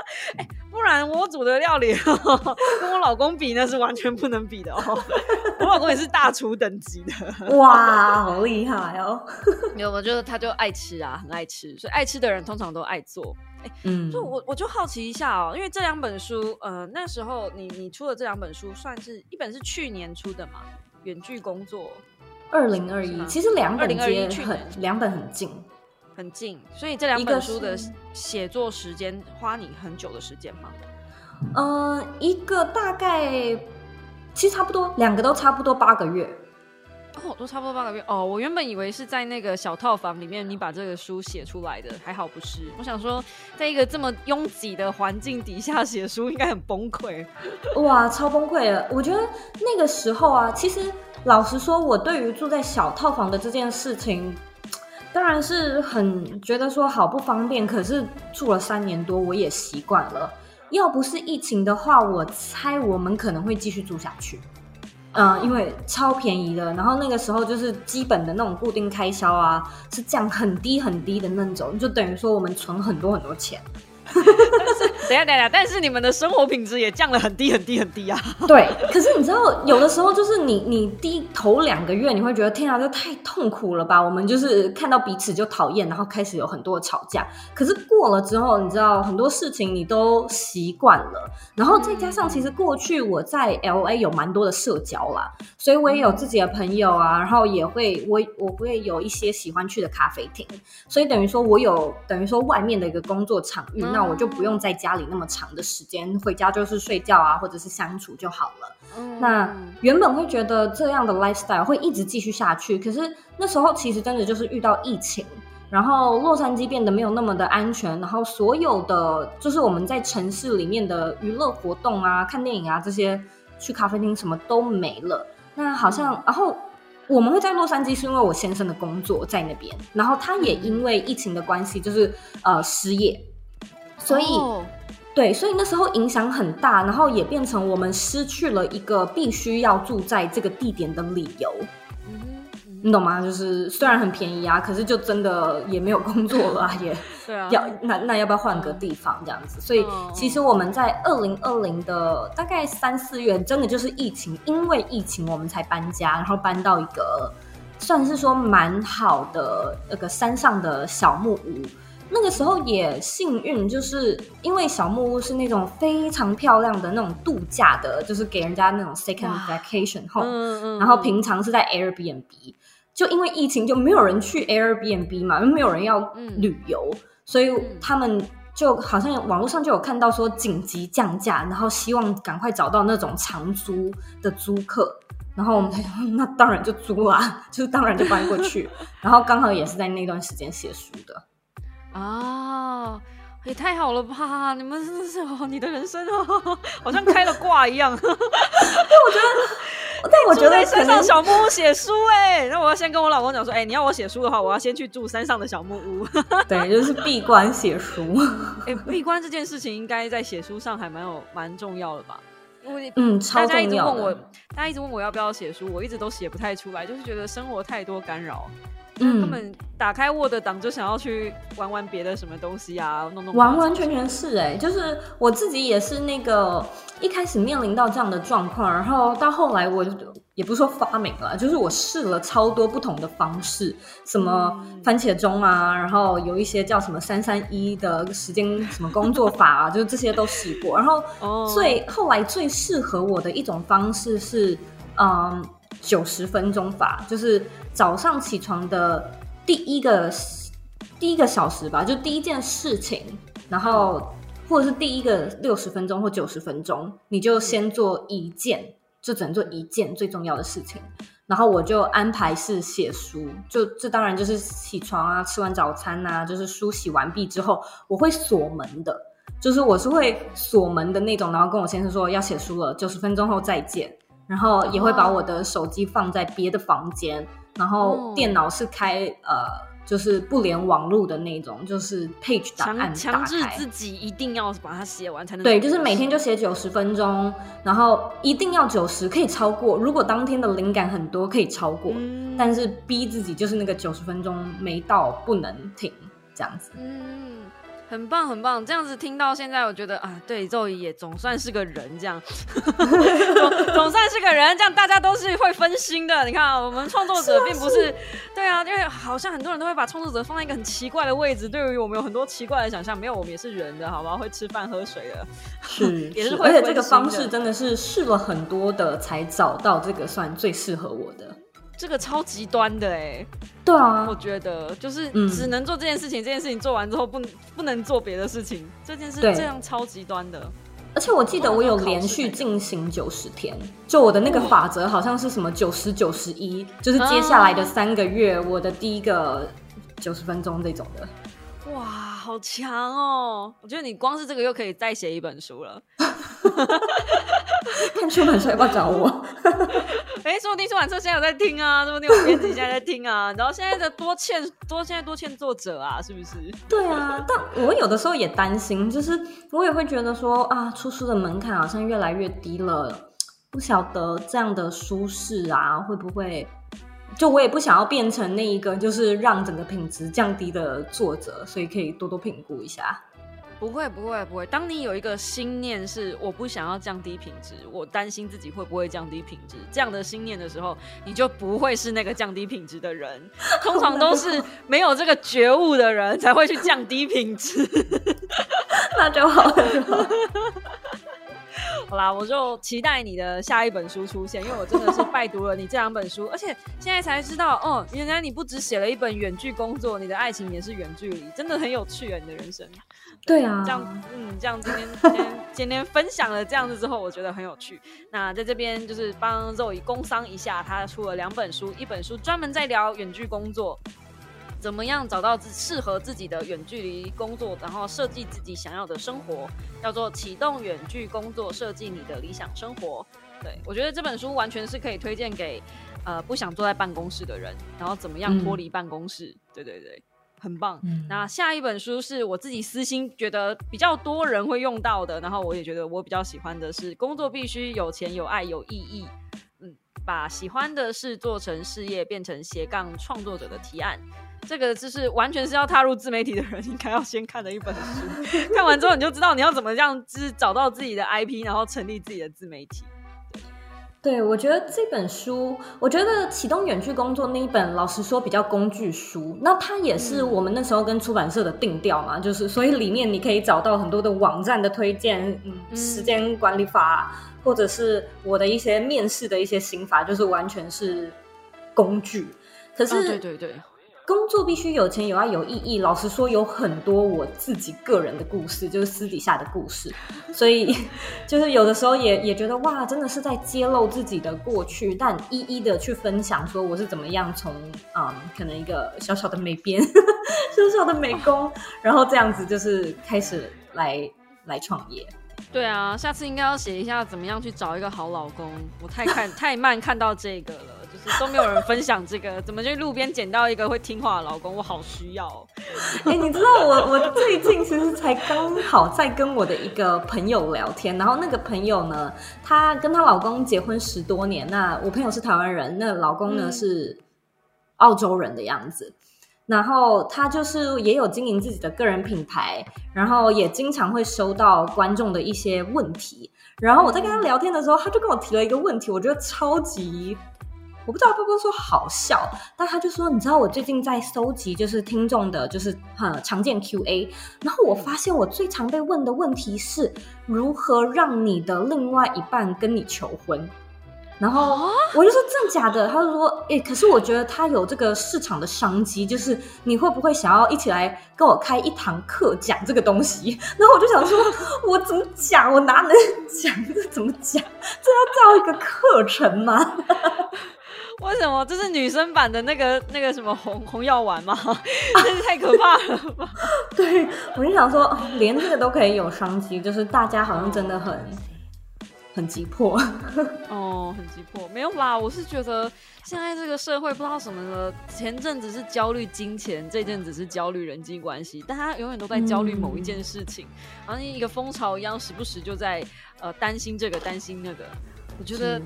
不然我煮的料理跟我老公比，那是完全不能比的哦。我老公也是大厨等级的，哇，好厉害哦！有，我觉得他就爱吃啊，很爱吃，所以爱吃的人通常都爱做。哎，嗯，就我我就好奇一下哦，因为这两本书，呃，那时候你你出的这两本书，算是一本是去年出的嘛，远距工作。二零二一，其实两本接很两本很近，很近，所以这两本书的写作时间花你很久的时间吗？嗯，一个大概其实差不多，两个都差不多八个月。哦，都差不多八个月哦。我原本以为是在那个小套房里面你把这个书写出来的，还好不是。我想说，在一个这么拥挤的环境底下写书，应该很崩溃。哇，超崩溃了！我觉得那个时候啊，其实。老实说，我对于住在小套房的这件事情，当然是很觉得说好不方便。可是住了三年多，我也习惯了。要不是疫情的话，我猜我们可能会继续住下去。嗯，因为超便宜的，然后那个时候就是基本的那种固定开销啊，是降很低很低的那种，就等于说我们存很多很多钱。等下等下，但是你们的生活品质也降了很低很低很低啊。对，可是你知道，有的时候就是你你第头两个月，你会觉得天啊，这太痛苦了吧？我们就是看到彼此就讨厌，然后开始有很多吵架。可是过了之后，你知道很多事情你都习惯了，然后再加上其实过去我在 L A 有蛮多的社交啦，所以我也有自己的朋友啊，然后也会我我会有一些喜欢去的咖啡厅，所以等于说我有等于说外面的一个工作场域，那我就不用在家。里那么长的时间，回家就是睡觉啊，或者是相处就好了。那原本会觉得这样的 lifestyle 会一直继续下去，可是那时候其实真的就是遇到疫情，然后洛杉矶变得没有那么的安全，然后所有的就是我们在城市里面的娱乐活动啊、看电影啊这些，去咖啡厅什么都没了。那好像，然后我们会在洛杉矶，是因为我先生的工作在那边，然后他也因为疫情的关系，就是呃失业，所以。对，所以那时候影响很大，然后也变成我们失去了一个必须要住在这个地点的理由。你懂吗？就是虽然很便宜啊，可是就真的也没有工作了，也 要那那要不要换个地方这样子？所以其实我们在二零二零的大概三四月，真的就是疫情，因为疫情我们才搬家，然后搬到一个算是说蛮好的那个山上的小木屋。那个时候也幸运，就是因为小木屋是那种非常漂亮的那种度假的，就是给人家那种 second vacation home，然后平常是在 Airbnb，就因为疫情就没有人去 Airbnb 嘛，又没有人要旅游，所以他们就好像网络上就有看到说紧急降价，然后希望赶快找到那种长租的租客，然后我们才那当然就租啊，就是当然就搬过去，然后刚好也是在那段时间写书的。啊，也太好了吧！你们真的是哦，你的人生哦，好像开了挂一样。但，我觉得但我觉得山上小木屋写书哎，那我要先跟我老公讲说，哎，你要我写书的话，我要先去住山上的小木屋。对，就是闭关写书。哎，闭关这件事情应该在写书上还蛮有蛮重要的吧？嗯，超重要。大家一直问我，大家一直问我要不要写书，我一直都写不太出来，就是觉得生活太多干扰。嗯，他们打开 Word 档就想要去玩玩别的什么东西啊，弄弄。完完全全是哎，就是我自己也是那个一开始面临到这样的状况，然后到后来我就也不是说发明了，就是我试了超多不同的方式，什么番茄钟啊，然后有一些叫什么三三一的时间什么工作法啊，就是这些都试过，然后最后来最适合我的一种方式是嗯。九十分钟法就是早上起床的第一个第一个小时吧，就第一件事情，然后或者是第一个六十分钟或九十分钟，你就先做一件，就只能做一件最重要的事情。然后我就安排是写书，就这当然就是起床啊，吃完早餐啊，就是梳洗完毕之后，我会锁门的，就是我是会锁门的那种，然后跟我先生说要写书了，九十分钟后再见。然后也会把我的手机放在别的房间，然后电脑是开呃，就是不连网络的那种，就是 page 档案强制自己一定要把它写完才能。对，就是每天就写九十分钟，然后一定要九十，可以超过。如果当天的灵感很多，可以超过，但是逼自己就是那个九十分钟没到不能停，这样子。很棒，很棒！这样子听到现在，我觉得啊，对，周怡也总算是个人，这样 总总算是个人，这样大家都是会分心的。你看，我们创作者并不是，对啊，因为好像很多人都会把创作者放在一个很奇怪的位置，对于我们有很多奇怪的想象。没有，我们也是人的，好吗？会吃饭喝水的，是 也是，而且这个方式真的是试了很多的，才找到这个算最适合我的。这个超极端的哎，对啊，我觉得就是只能做这件事情，这件事情做完之后不不能做别的事情，这件事这样超极端的。而且我记得我有连续进行九十天，就我的那个法则好像是什么九十九十一，就是接下来的三个月我的第一个九十分钟这种的。哇，好强哦！我觉得你光是这个又可以再写一本书了。看出版社要不要找我？哎，说不定出版社现在有在听啊，说不定我编辑现在在听啊。然后现在的多欠多，现在多欠作者啊，是不是？对啊，但我有的时候也担心，就是我也会觉得说啊，出书的门槛好像越来越低了，不晓得这样的舒适啊，会不会？就我也不想要变成那一个，就是让整个品质降低的作者，所以可以多多评估一下。不会不会不会，当你有一个心念是我不想要降低品质，我担心自己会不会降低品质这样的心念的时候，你就不会是那个降低品质的人。通常都是 没有这个觉悟的人才会去降低品质。那就好了。好啦，我就期待你的下一本书出现，因为我真的是拜读了你这两本书，而且现在才知道，哦，原来你不只写了一本远距工作，你的爱情也是远距离，真的很有趣啊，你的人生。对啊，这样，嗯，这样今天今天今天分享了这样子之后，我觉得很有趣。那在这边就是帮肉以工商一下，他出了两本书，一本书专门在聊远距工作。怎么样找到适合自己的远距离工作，然后设计自己想要的生活，叫做启动远距工作，设计你的理想生活。对我觉得这本书完全是可以推荐给呃不想坐在办公室的人，然后怎么样脱离办公室。对对对，很棒。那下一本书是我自己私心觉得比较多人会用到的，然后我也觉得我比较喜欢的是工作必须有钱有爱有意义。嗯，把喜欢的事做成事业，变成斜杠创作者的提案。这个就是完全是要踏入自媒体的人应该要先看的一本书，看完之后你就知道你要怎么样，就是找到自己的 IP，然后成立自己的自媒体。对，我觉得这本书，我觉得启动远距工作那一本，老实说比较工具书。那它也是我们那时候跟出版社的定调嘛，就是所以里面你可以找到很多的网站的推荐，嗯，时间管理法，或者是我的一些面试的一些心法，就是完全是工具。可是，对对对。工作必须有钱有爱有意义。老实说，有很多我自己个人的故事，就是私底下的故事。所以，就是有的时候也也觉得哇，真的是在揭露自己的过去，但一一的去分享，说我是怎么样从嗯，可能一个小小的美编，小小的美工，然后这样子就是开始来来创业。对啊，下次应该要写一下怎么样去找一个好老公。我太看太慢看到这个了。都没有人分享这个，怎么就路边捡到一个会听话的老公？我好需要。哎，你知道我我最近其实才刚好在跟我的一个朋友聊天，然后那个朋友呢，她跟她老公结婚十多年，那我朋友是台湾人，那老公呢是澳洲人的样子，然后他就是也有经营自己的个人品牌，然后也经常会收到观众的一些问题，然后我在跟他聊天的时候，他就跟我提了一个问题，我觉得超级。我不知道会不会说好笑，但他就说，你知道我最近在搜集就是听众的，就是很常见 Q&A，然后我发现我最常被问的问题是如何让你的另外一半跟你求婚，然后我就说真的假的，他就说，哎，可是我觉得他有这个市场的商机，就是你会不会想要一起来跟我开一堂课讲这个东西？然后我就想说，我怎么讲？我哪能讲？这怎么讲？这要造一个课程吗？为什么这是女生版的那个那个什么红红药丸吗？真是太可怕了吧！对，我就想说，连这个都可以有商机，就是大家好像真的很很急迫 哦，很急迫。没有啦，我是觉得现在这个社会不知道什么了，前阵子是焦虑金钱，这阵子是焦虑人际关系，大家永远都在焦虑某一件事情，好像一个风潮一样，时不时就在呃担心这个担心那个。我觉得。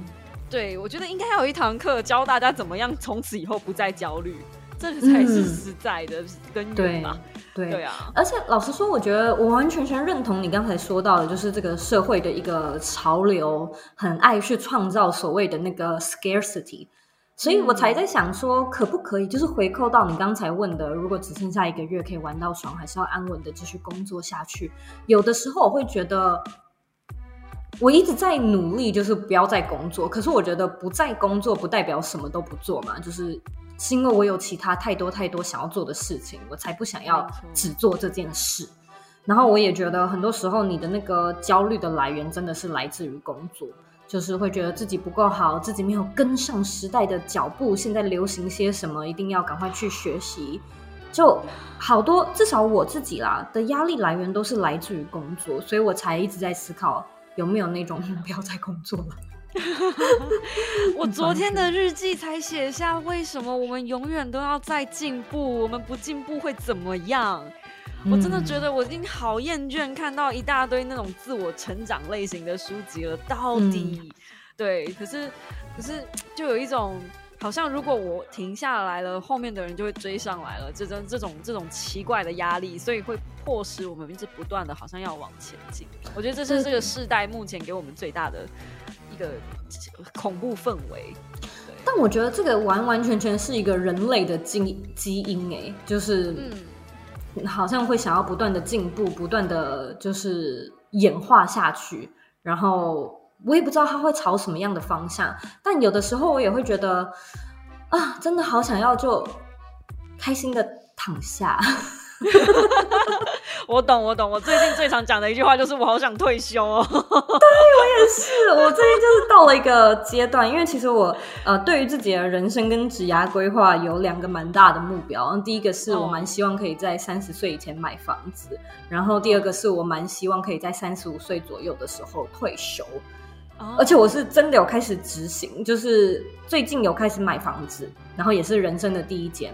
对，我觉得应该有一堂课教大家怎么样从此以后不再焦虑，这个才是实在的根源嘛。对对啊，而且老实说，我觉得我完全全认同你刚才说到的，就是这个社会的一个潮流，很爱去创造所谓的那个 scarcity，所以我才在想说，可不可以就是回扣到你刚才问的，如果只剩下一个月可以玩到爽，还是要安稳的继续工作下去？有的时候我会觉得。我一直在努力，就是不要再工作。可是我觉得不再工作不代表什么都不做嘛，就是是因为我有其他太多太多想要做的事情，我才不想要只做这件事。然后我也觉得很多时候你的那个焦虑的来源真的是来自于工作，就是会觉得自己不够好，自己没有跟上时代的脚步，现在流行些什么，一定要赶快去学习。就好多，至少我自己啦的压力来源都是来自于工作，所以我才一直在思考。有没有那种不要再工作了？我昨天的日记才写下，为什么我们永远都要在进步？我们不进步会怎么样？我真的觉得我已经好厌倦看到一大堆那种自我成长类型的书籍了。到底对，可是可是就有一种。好像如果我停下来了，后面的人就会追上来了。这种这种这种奇怪的压力，所以会迫使我们一直不断的，好像要往前进。我觉得这是这个世代目前给我们最大的一个恐怖氛围。但我觉得这个完完全全是一个人类的基基因，哎，就是嗯，好像会想要不断的进步，不断的就是演化下去，然后。我也不知道他会朝什么样的方向，但有的时候我也会觉得，啊，真的好想要就开心的躺下。我懂，我懂。我最近最常讲的一句话就是我好想退休哦。对我也是，我最近就是到了一个阶段，因为其实我呃对于自己的人生跟职涯规划有两个蛮大的目标。第一个是我蛮希望可以在三十岁以前买房子，然后第二个是我蛮希望可以在三十五岁左右的时候退休。而且我是真的有开始执行，就是最近有开始买房子，然后也是人生的第一间。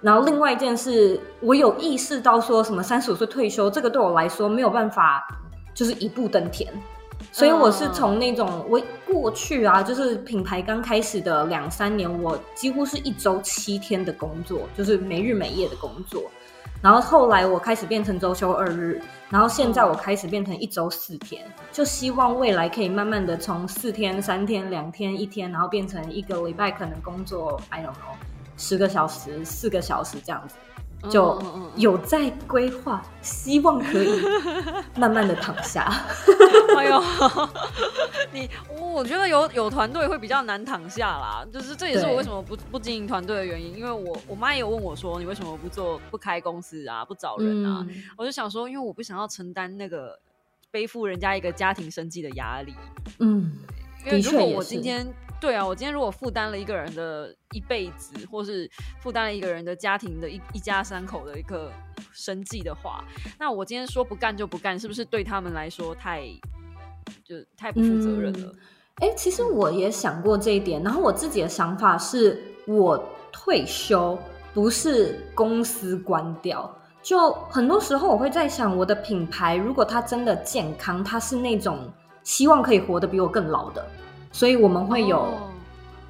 然后另外一件事，我有意识到说什么三十五岁退休，这个对我来说没有办法，就是一步登天。所以我是从那种我过去啊，就是品牌刚开始的两三年，我几乎是一周七天的工作，就是没日没夜的工作。然后后来我开始变成周休二日，然后现在我开始变成一周四天，就希望未来可以慢慢的从四天、三天、两天、一天，然后变成一个礼拜可能工作 I don't know 十个小时、四个小时这样子。就有在规划，希望可以 慢慢的躺下。哎呦，你我觉得有有团队会比较难躺下啦，就是这也是我为什么不不经营团队的原因。因为我我妈也有问我说，你为什么不做不开公司啊，不找人啊？我就想说，因为我不想要承担那个背负人家一个家庭生计的压力。嗯，因为如果我今天对啊，我今天如果负担了一个人的一辈子，或是负担了一个人的家庭的一一家三口的一个生计的话，那我今天说不干就不干，是不是对他们来说太就太不负责任了？哎，其实我也想过这一点，然后我自己的想法是我退休不是公司关掉。就很多时候，我会在想，我的品牌如果它真的健康，它是那种希望可以活得比我更老的，所以我们会有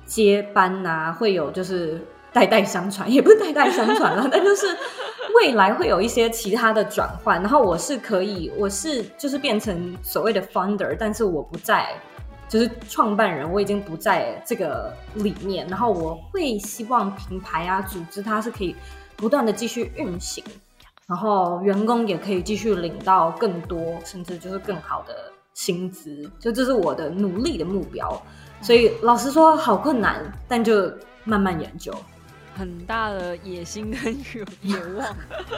接班呐，会有就是代代相传，也不是代代相传了，但就是未来会有一些其他的转换。然后我是可以，我是就是变成所谓的 founder，但是我不在，就是创办人，我已经不在这个里面。然后我会希望品牌啊，组织它是可以不断的继续运行。然后员工也可以继续领到更多，甚至就是更好的薪资，就这是我的努力的目标。所以老实说，好困难，但就慢慢研究。很大的野心跟 愿望，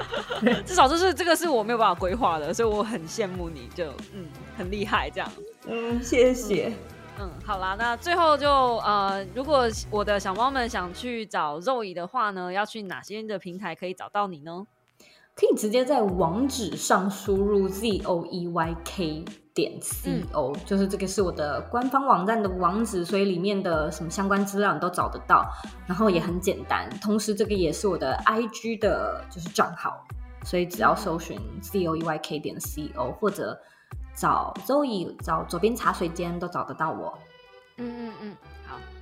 至少就是这个是我没有办法规划的，所以我很羡慕你，就嗯很厉害这样。嗯，谢谢。嗯，好啦，那最后就呃，如果我的小猫们想去找肉姨的话呢，要去哪些的平台可以找到你呢？可以直接在网址上输入 z o e y k 点 c o，就是这个是我的官方网站的网址，所以里面的什么相关资料你都找得到，然后也很简单。同时，这个也是我的 i g 的就是账号，所以只要搜寻 z o e y k 点 c o，或者找 Zoe 找左边茶水间都找得到我。嗯嗯嗯。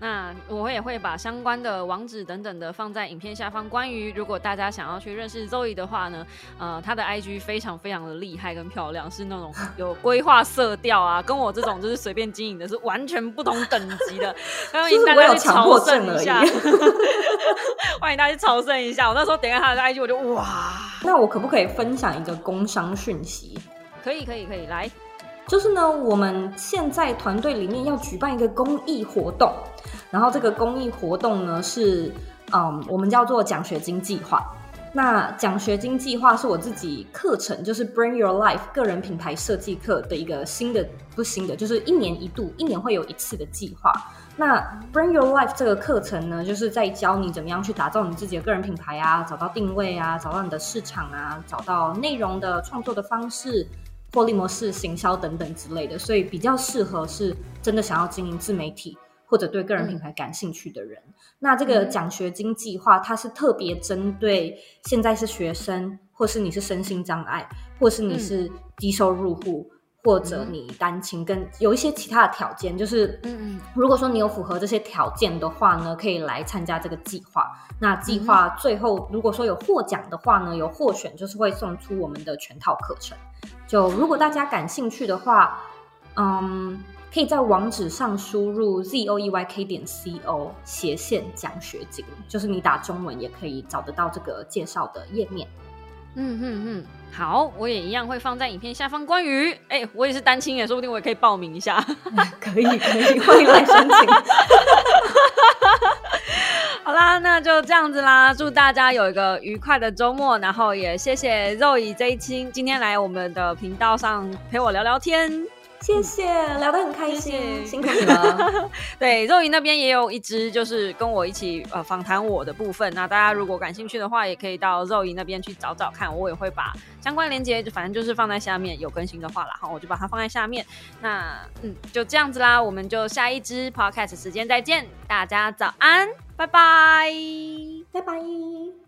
那我也会把相关的网址等等的放在影片下方。关于如果大家想要去认识 Zoe 的话呢，呃，她的 IG 非常非常的厉害跟漂亮，是那种有规划色调啊，跟我这种就是随便经营的是完全不同等级的。欢迎大家去朝圣一下，欢迎大家去朝圣一下。我那时候点开她的 IG，我就哇。那我可不可以分享一个工商讯息？可以可以可以，来。就是呢，我们现在团队里面要举办一个公益活动，然后这个公益活动呢是，嗯，我们叫做奖学金计划。那奖学金计划是我自己课程，就是 Bring Your Life 个人品牌设计课的一个新的，不新的，就是一年一度，一年会有一次的计划。那 Bring Your Life 这个课程呢，就是在教你怎么样去打造你自己的个人品牌啊，找到定位啊，找到你的市场啊，找到内容的创作的方式。获利模式、行销等等之类的，所以比较适合是真的想要经营自媒体或者对个人品牌感兴趣的人。那这个奖学金计划，它是特别针对现在是学生，或是你是身心障碍，或是你是低收入户。或者你单亲跟有一些其他的条件，就是，嗯嗯，如果说你有符合这些条件的话呢，可以来参加这个计划。那计划最后如果说有获奖的话呢，有获选就是会送出我们的全套课程。就如果大家感兴趣的话，嗯，可以在网址上输入 z o e y k 点 c o 斜线奖学金，就是你打中文也可以找得到这个介绍的页面。嗯嗯嗯，好，我也一样会放在影片下方。关于，哎，我也是单亲耶，说不定我也可以报名一下。可以可以，欢迎来申请。好啦，那就这样子啦，祝大家有一个愉快的周末，然后也谢谢肉以这一期今天来我们的频道上陪我聊聊天。谢谢，聊得很开心，辛苦你了。对，肉姨那边也有一支，就是跟我一起呃访谈我的部分。那大家如果感兴趣的话，也可以到肉姨那边去找找看。我也会把相关链接，就反正就是放在下面，有更新的话啦，好，我就把它放在下面。那嗯，就这样子啦，我们就下一支 podcast 时间再见，大家早安，拜拜，拜拜。